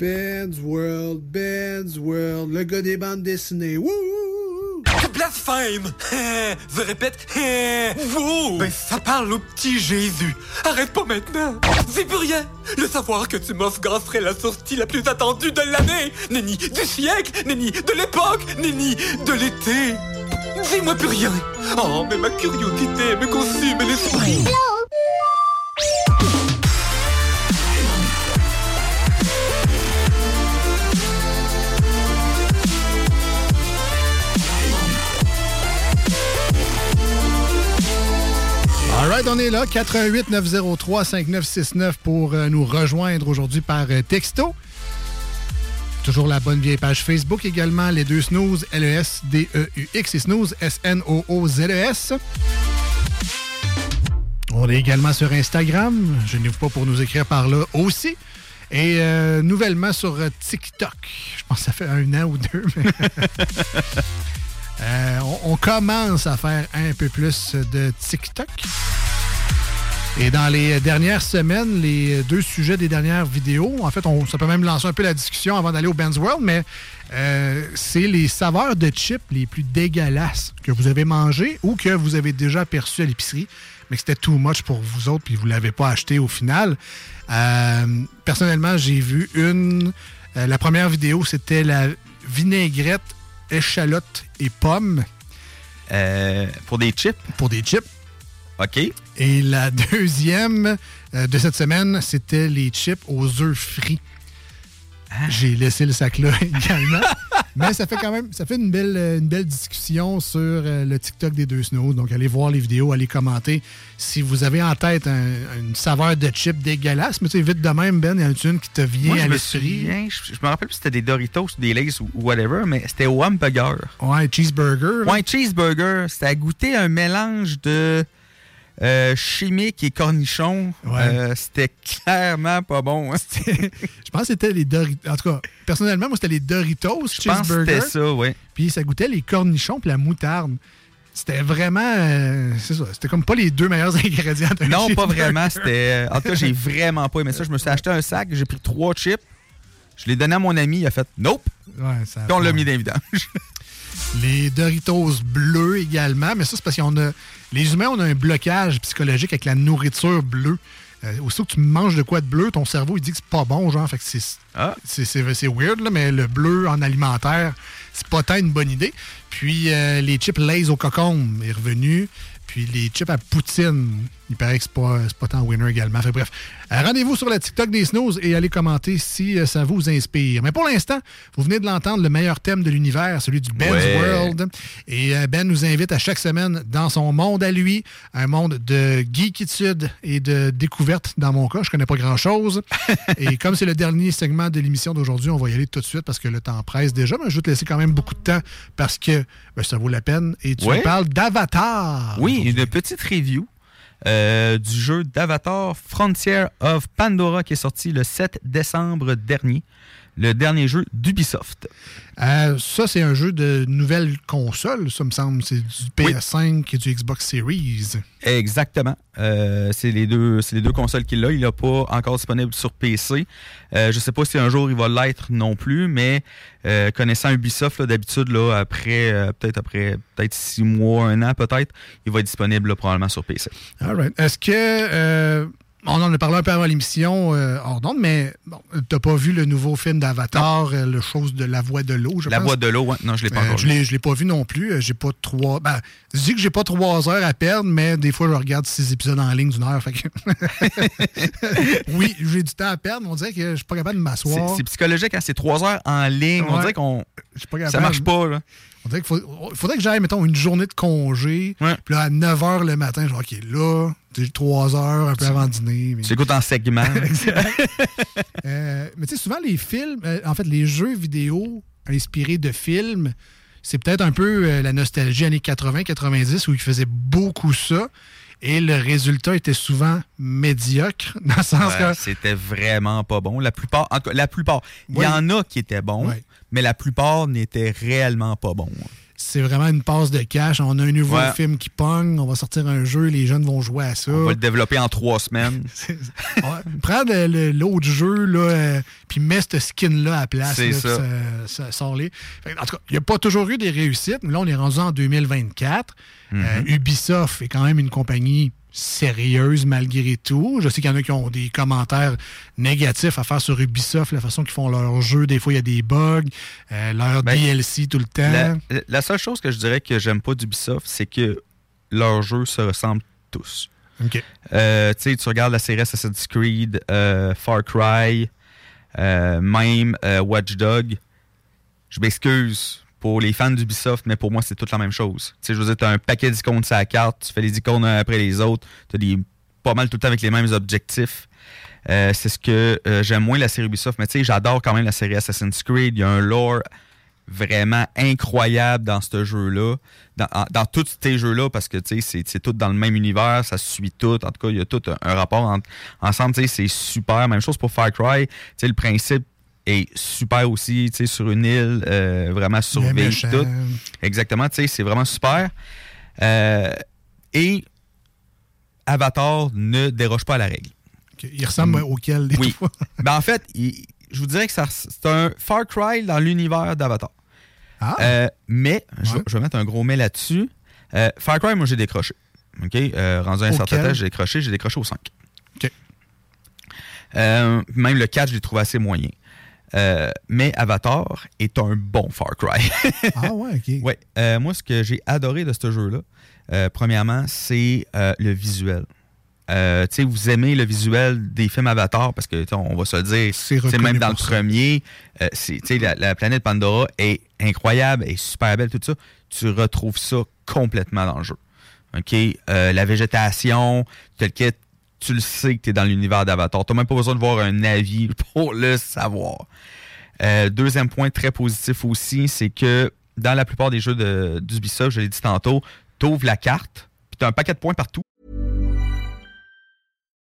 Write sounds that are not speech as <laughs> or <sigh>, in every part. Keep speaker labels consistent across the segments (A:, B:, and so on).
A: Ben's World, Ben's World, le gars des bandes dessinées. Wouh!
B: Blasphème! <laughs> Je répète, <laughs> wow! Ben, ça parle au petit Jésus. Arrête pas maintenant! C'est plus rien! Le savoir que tu m'offres serait la sortie la plus attendue de l'année! Nenni du siècle! Nenni de l'époque! Nenni de l'été! Dis-moi plus rien! Oh, mais ma curiosité me consume l'esprit!
A: On est là, 88 903 5969 pour euh, nous rejoindre aujourd'hui par euh, texto. Toujours la bonne vieille page Facebook également, les deux snooze, L-E-S-D-E-U-X et snooze, S-N-O-O-Z-E-S. On est également sur Instagram, je n'ouvre pas pour nous écrire par là aussi. Et euh, nouvellement sur TikTok. Je pense que ça fait un an ou deux. mais- <laughs> on, on commence à faire un peu plus de TikTok. Et dans les dernières semaines, les deux sujets des dernières vidéos, en fait, on, ça peut même lancer un peu la discussion avant d'aller au Ben's World, mais euh, c'est les saveurs de chips les plus dégueulasses que vous avez mangées ou que vous avez déjà aperçues à l'épicerie, mais que c'était too much pour vous autres puis vous ne l'avez pas acheté au final. Euh, personnellement, j'ai vu une. euh, la première vidéo, c'était la vinaigrette, échalote et pommes.
C: pour des chips?
A: Pour des chips.
C: OK.
A: Et la <laughs> deuxième euh, de cette semaine, c'était les chips aux œufs frits. J'ai laissé le sac là <laughs> également. Mais ça fait quand même ça fait une belle, euh, une belle discussion sur euh, le TikTok des deux snows. Donc, allez voir les vidéos, allez commenter. Si vous avez en tête un- une saveur de chip dégueulasse, mais tu sais, vite de même, Ben, il y en a une qui te vient
C: Moi,
A: à l'esprit?
C: je, je me rappelle si c'était des Doritos ou des Lays ou ou whatever, mais c'était au hamburger.
A: Ouais, cheeseburger. là.
C: Ouais, cheeseburger. C'était à goûter un mélange de euh, chimique et cornichon. Euh, c'était clairement pas bon. hein. <laughs>
A: Je pense que c'était les Doritos. En tout cas, personnellement, moi, c'était les Doritos
C: pense que
A: cheeseburger.
C: c'était ça, ouais.
A: Puis ça goûtait les cornichons puis la moutarde. C'était vraiment. euh, c'est ça. C'était comme pas les deux meilleurs <laughs> ingrédients d'un
C: Non, pas vraiment. C'était. En tout cas, j'ai vraiment pas aimé ça. Je me suis acheté un sac, j'ai pris trois chips. Je l'ai donné à mon ami, il a fait Nope.
A: Ouais, ça
C: on l'a mis dans les vidanges. <laughs>
A: Les Doritos bleus également, mais ça, c'est parce qu'on a. Les humains, on a un blocage psychologique avec la nourriture bleue. Euh, aussitôt que tu manges de quoi de bleu, ton cerveau, il dit que c'est pas bon, genre. Fait que c'est. C'est weird, là, mais le bleu en alimentaire, c'est pas tant une bonne idée. Puis euh, les chips Lays au cocombe est revenu. Puis les chips à poutine, il paraît que c'est pas, c'est pas tant winner également. Fait bref, euh, rendez-vous sur la TikTok des snooze et allez commenter si euh, ça vous inspire. Mais pour l'instant, vous venez de l'entendre, le meilleur thème de l'univers, celui du Ben's
C: Ouais.
A: World. Et euh, Ben nous invite à chaque semaine dans son monde à lui, un monde de geekitude et de découverte dans mon cas. Je connais pas grand-chose. <laughs> et comme c'est le dernier segment de l'émission d'aujourd'hui, on va y aller tout de suite parce que le temps presse déjà, mais je vais te laisser quand même beaucoup de temps parce que ben, ça vaut la peine. Et tu
C: Ouais.
A: me parles d'Avatar.
C: Oui, une petite review euh, du jeu d'Avatar Frontier of Pandora qui est sorti le 7 décembre dernier. Le dernier jeu d'Ubisoft.
A: Euh, ça, c'est un jeu de nouvelle console, ça me semble. C'est du PS5 et du Xbox Series.
C: Exactement. Euh, c'est les deux, les deux consoles qu'il a. Il n'est pas encore disponible sur PC. Euh, je sais pas si un jour il va l'être non plus, mais connaissant Ubisoft d'habitude après peut-être après peut-être six mois, un an peut-être, il va être disponible là, probablement sur PC.
A: All right. Est-ce que On en a parlé un peu avant l'émission, euh, hors d'onde, mais bon, t'as pas vu le nouveau film d'Avatar, euh, le chose de la voix de l'eau, je
C: La
A: pense?
C: voix de l'eau, ouais. non, je l'ai pas
A: Euh,
C: encore vu.
A: je l'ai pas vu non plus. Euh, J'ai pas trois. Ben, je dis que j'ai pas trois heures à perdre, mais des fois, je regarde six épisodes en ligne d'une heure. Fait que... <laughs> oui, j'ai du temps à perdre, mais on dirait que je suis pas capable de m'asseoir.
C: c'est psychologique, hein, c'est trois heures en ligne. On dirait qu'on. Ça marche pas, là.
A: Qu'il faut- faudrait que j'aille, mettons, une journée de congé.
C: Ouais.
A: Puis là, à 9 h le matin, genre, OK, là, j'ai 3 heures, un peu avant dîner. mais-
C: Tu écoutes en segment. <laughs>
A: Euh, mais tu sais, souvent, les films, euh, en fait, les jeux vidéo inspirés de films, c'est peut-être un peu euh, la nostalgie années 80-90 où ils faisaient beaucoup ça. Et le résultat était souvent médiocre, <laughs> dans le sens
C: Ouais,
A: que.
C: C'était vraiment pas bon. La plupart, en la plupart. Il y en a qui étaient bons, mais la plupart n'étaient réellement pas bons.
A: C'est vraiment une passe de cash. On a un nouveau
C: Ouais.
A: film qui pogne, on va sortir un jeu, les jeunes vont jouer à ça.
C: On va le développer en trois semaines. <laughs>
A: Prends l'autre jeu, là, euh, puis mets ce skin-là à la place.
C: C'est ça.
A: puis ça, ça sort-les. Fait que, En tout cas, il n'y a pas toujours eu des réussites, mais là, on est rendu en 2024.
C: Mhm.
A: Euh, Ubisoft est quand même une compagnie sérieuse malgré tout. Je sais qu'il y en a qui ont des commentaires négatifs à faire sur Ubisoft, la façon qu'ils font leurs jeux. Des fois, il y a des bugs, euh, leur
C: Ben,
A: DLC tout le temps.
C: La, la seule chose que je dirais que j'aime pas d'Ubisoft, c'est que leurs jeux se ressemblent tous. Euh, tu regardes la série Assassin's Creed, euh, Far Cry, même Watch Dog. Je m'excuse pour les fans d'Ubisoft, mais pour moi, c'est toute la même chose. Tu sais, je veux dire, tu as un paquet d'icônes sur la carte, tu fais les icônes un après les autres, tu as des, pas mal tout le temps avec les mêmes objectifs. Euh, c'est ce que euh, j'aime moins la série Ubisoft, mais tu sais, j'adore quand même la série Assassin's Creed. Il y a un lore vraiment incroyable dans ce jeu-là, dans, en- dans tous ces jeux-là, parce que c'est tout dans le même univers, ça suit tout. En tout cas, il y a tout un, un rapport entre- ensemble, c'est super. Même chose pour Far Cry. Tu sais, le principe est super aussi, tu sais, sur une île, euh, vraiment surveillée, tout. Exactement, tu sais, c'est vraiment super. Euh, et Avatar ne déroge pas à la règle.
A: Il ressemble auquel des
C: Oui.
A: fois? <laughs>
C: Ben, en fait, il- je vous dirais que ça- c'est un Far Cry dans l'univers d'Avatar.
A: Ah,
C: Euh, mais, je,
A: Ouais.
C: je vais mettre un gros mais là-dessus. Euh, Far Cry, moi, j'ai décroché. OK? Rendu à un certain temps, j'ai décroché. J'ai décroché au 5.
A: OK.
C: Euh, même le 4, je l'ai trouvé assez moyen. Euh, mais Avatar est un bon Far Cry.
A: ah ouais, OK. <laughs>
C: ouais. Euh, moi, ce que j'ai adoré de ce jeu-là, euh, premièrement, c'est le visuel. Tu sais, vous aimez le visuel des films Avatar parce que, tu on va se le dire,
A: C'est
C: même dans le premier, tu la, la planète Pandora est incroyable, est super belle, tout ça. Tu retrouves ça complètement dans le jeu. OK? La végétation, tel que tu le sais que tu es dans l'univers d'Avatar. Tu même pas besoin de voir un avis pour le savoir. Euh, deuxième point très positif aussi, c'est que dans la plupart des jeux de- d'Ubisoft, je l'ai dit tantôt, tu ouvres la carte, puis tu as un paquet de points partout.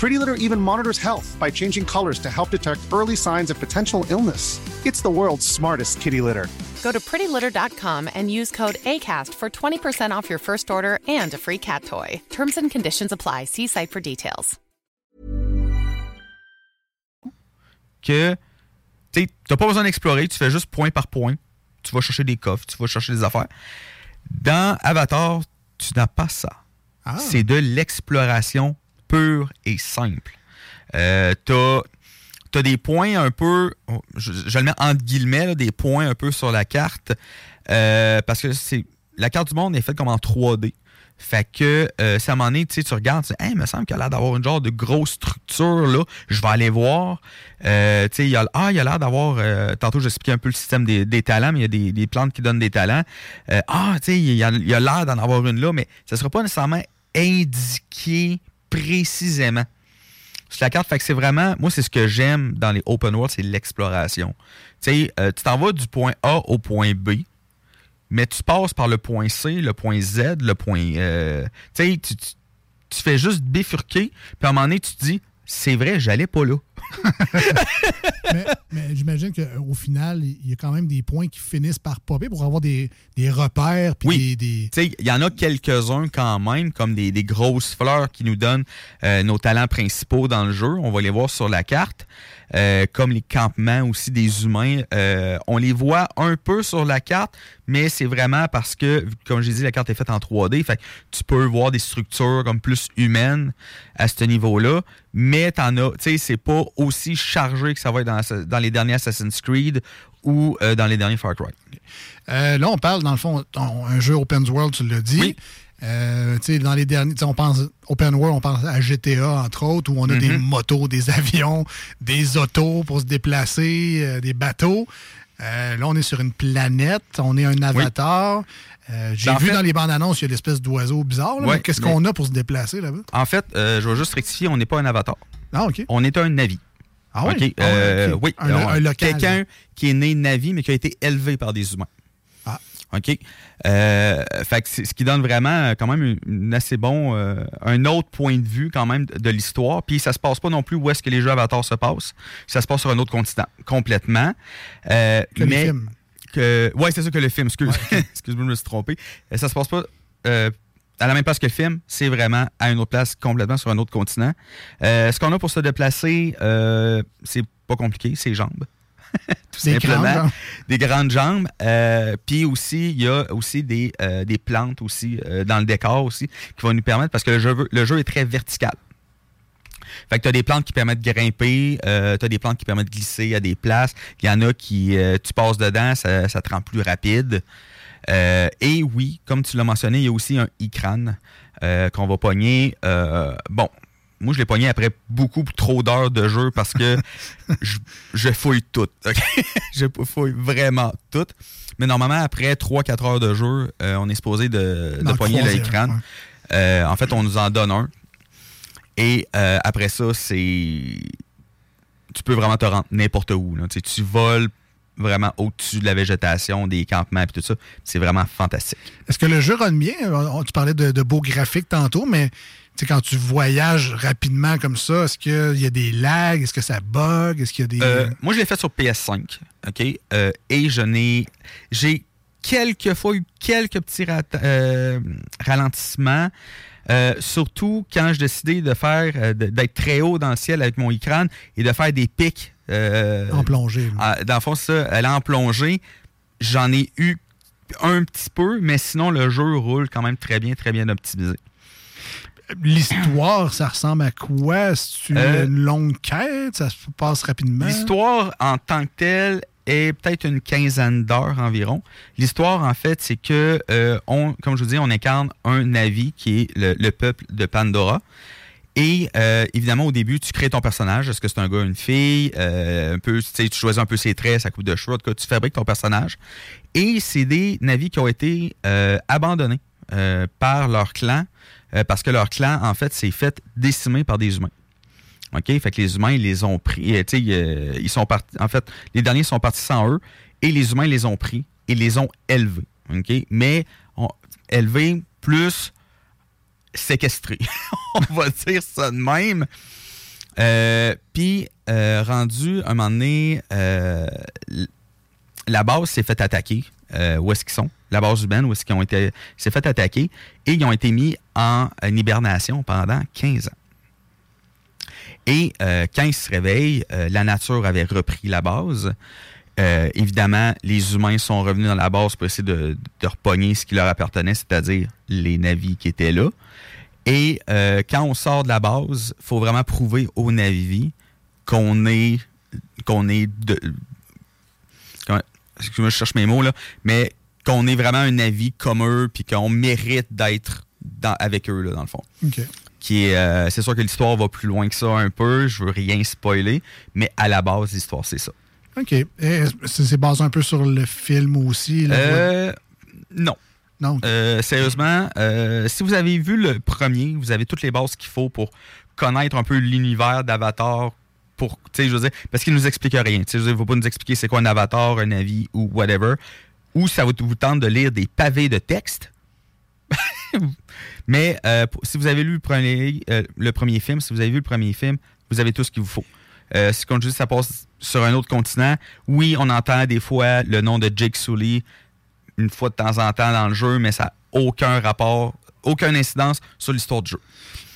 D: Pretty Litter even monitors health by changing colors to help detect early signs of potential illness. It's the world's smartest kitty litter.
E: Go to prettylitter.com and use code ACAST for 20% off your first order and a free cat toy. Terms and conditions apply. See site for details.
C: que tu n'as pas besoin d'explorer, tu fais juste point par point. Tu vas chercher des coffres, tu vas chercher des affaires. Dans Avatar, tu n'as pas ça.
A: Ah.
C: C'est de l'exploration pure et simple. Euh, tu as, des points un peu, je, le mets entre guillemets, des points un peu sur la carte, euh, parce que c'est la carte du monde est faite comme en 3D. Fait que, euh, si à un moment donné, tu regardes, tu dis, il me semble qu'il a l'air d'avoir une genre de grosse structure, là. Je vais aller voir. Euh, tu sais, il y a, ah, a l'air d'avoir, euh, tantôt, j'expliquais un peu le système des, des talents, mais il y a des, des plantes qui donnent des talents. Euh, ah, tu sais, il a l'air d'en avoir une là, mais ça sera pas nécessairement indiqué précisément. sur la carte. C'est vraiment, moi, c'est ce que j'aime dans les open world, c'est l'exploration. Tu euh, tu t'en vas du point A au point B, mais tu passes par le point C, le point Z, le point. euh, tu fais juste bifurquer, puis à un moment donné, tu te dis, c'est vrai, j'allais pas là. <laughs>
A: mais mais j'imagine qu'au final, il y a quand même des points qui finissent par popper pour avoir des, des repères. Puis
C: Oui.
A: des, des-
C: Tu sais, il y en a quelques-uns quand même, comme des, des grosses fleurs qui nous donnent euh, nos talents principaux dans le jeu. On va les voir sur la carte. Euh, comme les campements aussi des humains. Euh, on les voit un peu sur la carte, mais c'est vraiment parce que, comme j'ai dit, la carte est faite en 3D. Fait que tu peux voir des structures comme plus humaines à ce niveau-là. Mais t'en as, tu sais, c'est pas aussi chargé que ça va être dans, dans les derniers Assassin's Creed ou euh, dans les derniers Far Cry.
A: Euh, là, on parle, dans le fond, un jeu open world, tu l'as dit.
C: Oui.
A: Euh, dans les derniers, on pense open world, on pense à GTA entre autres, où on a des
C: Mhm.
A: motos, des <laughs> avions, des autos pour se déplacer, euh, des bateaux. Euh, là, on est sur une planète, on est un avatar. Euh, J'ai
C: Ben, en
A: vu
C: fait-
A: dans les bandes annonces, il y a l'espèce d'oiseau bizarre.
C: Ouais,
A: Qu'est-ce
C: mais-
A: qu'on a pour se déplacer là-bas?
C: En fait, euh, je vais juste rectifier, on n'est pas un avatar.
A: Ah, OK.
C: On est un Navi.
A: Ah oui? Ah.
C: Oui,
A: Un, un local.
C: quelqu'un qui est né Navi, mais qui a été élevé par des humains. OK? Euh, fait que c'est ce qui donne vraiment euh, quand même une, une assez bon, euh, un autre point de vue quand même de, de l'histoire. Puis ça se passe pas non plus où est-ce que les jeux Avatar se passent. Ça se passe sur un autre continent complètement. Euh,
A: Que
C: mais
A: films.
C: que ouais, c'est ça que le film. Excuse, <laughs> excuse-moi, je me suis trompé. Euh, Ça se passe pas. euh, à la même place que le film, c'est vraiment à une autre place complètement sur un autre continent. Euh, ce qu'on a pour se déplacer, euh, c'est pas compliqué, c'est jambes. <laughs> Tout
A: Des
C: simplement.
A: grandes.
C: Des grandes jambes. Euh, Puis aussi, il y a aussi des, euh, des plantes aussi euh, dans le décor aussi qui vont nous permettre, parce que le jeu, le jeu est très vertical. Fait que tu as des plantes qui permettent de grimper, euh, tu as des plantes qui permettent de glisser à des places. Il y en a qui, euh, tu passes dedans, ça, ça te rend plus rapide. Euh, et oui, comme tu l'as mentionné, il y a aussi un e-crâne euh, qu'on va pogner. Bon, moi, je l'ai pogné après beaucoup trop d'heures de jeu parce que <laughs> je, je fouille tout. ok? <laughs> je fouille vraiment tout. Mais normalement, après 3-4 heures de jeu, euh, on est supposé de, de pogner l'écran.
A: ouais.
C: Euh, en fait, on nous en donne un. Et euh, après ça, c'est. Tu peux vraiment te rendre n'importe où. là. Tu voles vraiment au-dessus de la végétation, des campements et tout ça. C'est vraiment fantastique.
A: Est-ce que le jeu run bien? On- Tu parlais de, de beaux graphiques tantôt, mais quand tu voyages rapidement comme ça, est-ce qu'il y a des lags? Est-ce que ça bug? Est-ce qu'il y a des.
C: Euh, moi, je l'ai fait sur PS5, OK? Euh, et je n'ai... J'ai quelques fois eu quelques petits rat- euh, ralentissements, euh, surtout quand je décidais de faire, euh, d'être très haut dans le ciel avec mon écran et de faire des pics. Euh,
A: en plongée.
C: ah, dans le fond, ça, elle est en plongée. J'en ai eu un petit peu, mais sinon, le jeu roule quand même très bien, très bien optimisé.
A: L'histoire, ça ressemble à quoi? C'est
C: Euh,
A: une longue quête? Ça se passe rapidement?
C: L'histoire en tant que telle est peut-être une quinzaine d'heures environ. L'histoire, en fait, c'est que, euh, on, comme je vous dis, on incarne un Navi qui est le, le peuple de Pandora. Et euh, évidemment, au début, tu crées ton personnage. Est-ce que c'est un gars, une fille? Euh, un peu, tu choisis un peu ses traits, sa coupe de cheveux. Tu fabriques ton personnage. Et c'est des navis qui ont été euh, abandonnés euh, par leur clan euh, parce que leur clan, en fait, s'est fait décimer par des humains. OK? Fait que les humains, ils les ont pris. euh, ils sont partis. En fait, les derniers sont partis sans eux et les humains les ont pris et les ont élevés. OK? Mais on- élevés plus séquestrés. <laughs> on va dire ça de même. Euh, Puis, euh, rendu un moment donné, euh, la base s'est fait attaquer. euh, où est-ce qu'ils sont? La base humaine, où est-ce qu'ils ont été. s'est fait attaquer et ils ont été mis en, hibernation pendant 15 ans. Et quand ils se réveillent, la nature avait repris la base. Euh, évidemment, les humains sont revenus dans la base pour essayer de, de repogner ce qui leur appartenait, c'est-à-dire les navis qui étaient là. Et euh, quand on sort de la base, il faut vraiment prouver aux navis qu'on est qu'on est de. comment- Excuse-moi, je cherche mes mots là, mais qu'on est vraiment un navi comme eux, puis qu'on mérite d'être dans- avec eux là, dans le fond
A: OK.
C: qui est euh, c'est sûr que l'histoire va plus loin que ça un peu, je veux rien spoiler, mais à la base l'histoire c'est ça.
A: OK. C'est basé un peu sur le film aussi?
C: Euh, non.
A: Non.
C: Euh, sérieusement, euh, si vous avez vu le premier, vous avez toutes les bases qu'il faut pour connaître un peu l'univers d'Avatar pour, je veux dire, parce qu'il nous explique rien. Je veux dire, il ne faut pas nous expliquer c'est quoi un avatar, un avis ou whatever. Ou ça va vous tenter de lire des pavés de texte. <laughs> Mais euh, si vous avez lu le premier, le premier film, si vous avez vu le premier film, vous avez tout ce qu'il vous faut. Euh, si, comme je dis, ça passe sur un autre continent, oui, on entend des fois le nom de Jake Sully une fois de temps en temps dans le jeu, mais ça n'a aucun rapport, aucune incidence sur l'histoire du jeu.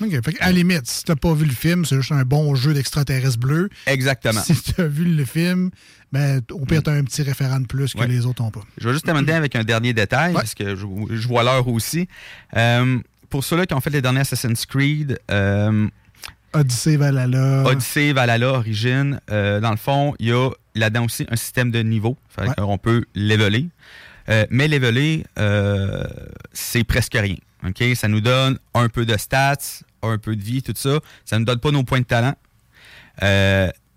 A: OK. Fait à la limite, si t'as pas vu le film, c'est juste un bon jeu d'extraterrestres bleus.
C: Exactement.
A: Si t'as vu le film, ben, au pire, t'as un petit référent de plus que
C: Ouais.
A: les autres n'ont pas.
C: Je vais juste terminer avec un dernier détail,
A: Ouais.
C: parce que je, je vois l'heure aussi. Euh, pour ceux-là qui ont fait les derniers Assassin's Creed, euh,
A: Odyssey, Valhalla.
C: Odyssey, Valhalla, Origin, euh, dans le fond, il y a là-dedans aussi un système de niveau. Fait
A: Ouais.
C: qu'on peut leveler. Euh, mais leveler, euh, c'est presque rien. OK? Ça nous donne un peu de stats, un peu de vie, tout ça. Ça ne nous donne pas nos points de talent.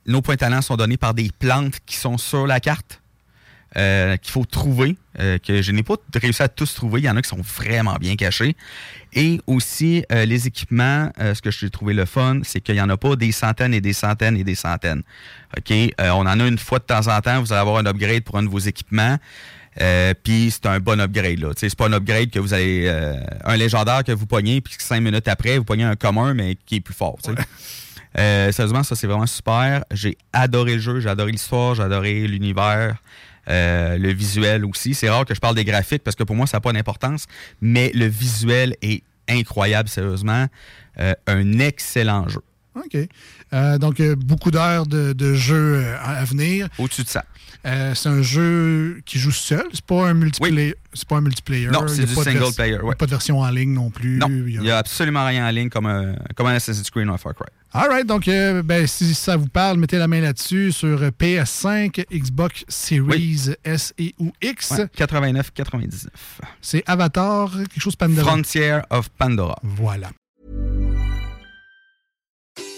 C: Nos points de talent sont donnés par des plantes qui sont sur la carte. Euh, qu'il faut trouver, euh, que je n'ai pas réussi à tous trouver. Il y en a qui sont vraiment bien cachés. Et aussi, euh, les équipements, euh, ce que j'ai trouvé le fun, c'est qu'il n'y en a pas des centaines et des centaines et des centaines. OK? Euh, on en a une fois de temps en temps, vous allez avoir un upgrade pour un de vos équipements. Euh, puis c'est un bon upgrade. là. C'est pas un upgrade que vous avez euh, un légendaire que vous pognez, puis cinq minutes après, vous pognez un commun, mais qui est plus fort. Euh, sérieusement, ça c'est vraiment super. J'ai adoré le jeu, j'ai adoré l'histoire, j'ai adoré l'univers, euh, le visuel aussi. C'est rare que je parle des graphiques parce que pour moi ça n'a pas d'importance, mais le visuel est incroyable, sérieusement. Euh, un excellent jeu.
A: OK. Euh, donc, euh, beaucoup d'heures de, de jeu euh, à venir.
C: Au-dessus de ça.
A: Euh, c'est un jeu qui joue seul. C'est pas un multiplayer. C'est pas un multiplayer.
C: Non, c'est du single player,
A: il y a
C: ouais.
A: Pas de version en ligne non plus.
C: Non, Il
A: a-
C: n'y a absolument rien en ligne comme un, comme un Assassin's Creed ou un Far Cry.
A: All right, donc euh, ben, si ça vous parle, mettez la main là-dessus sur euh, PS5, Xbox Series S et ou X.
C: Ouais, 89-99.
A: C'est Avatar, quelque chose Pandora.
C: Frontier of Pandora.
A: Voilà.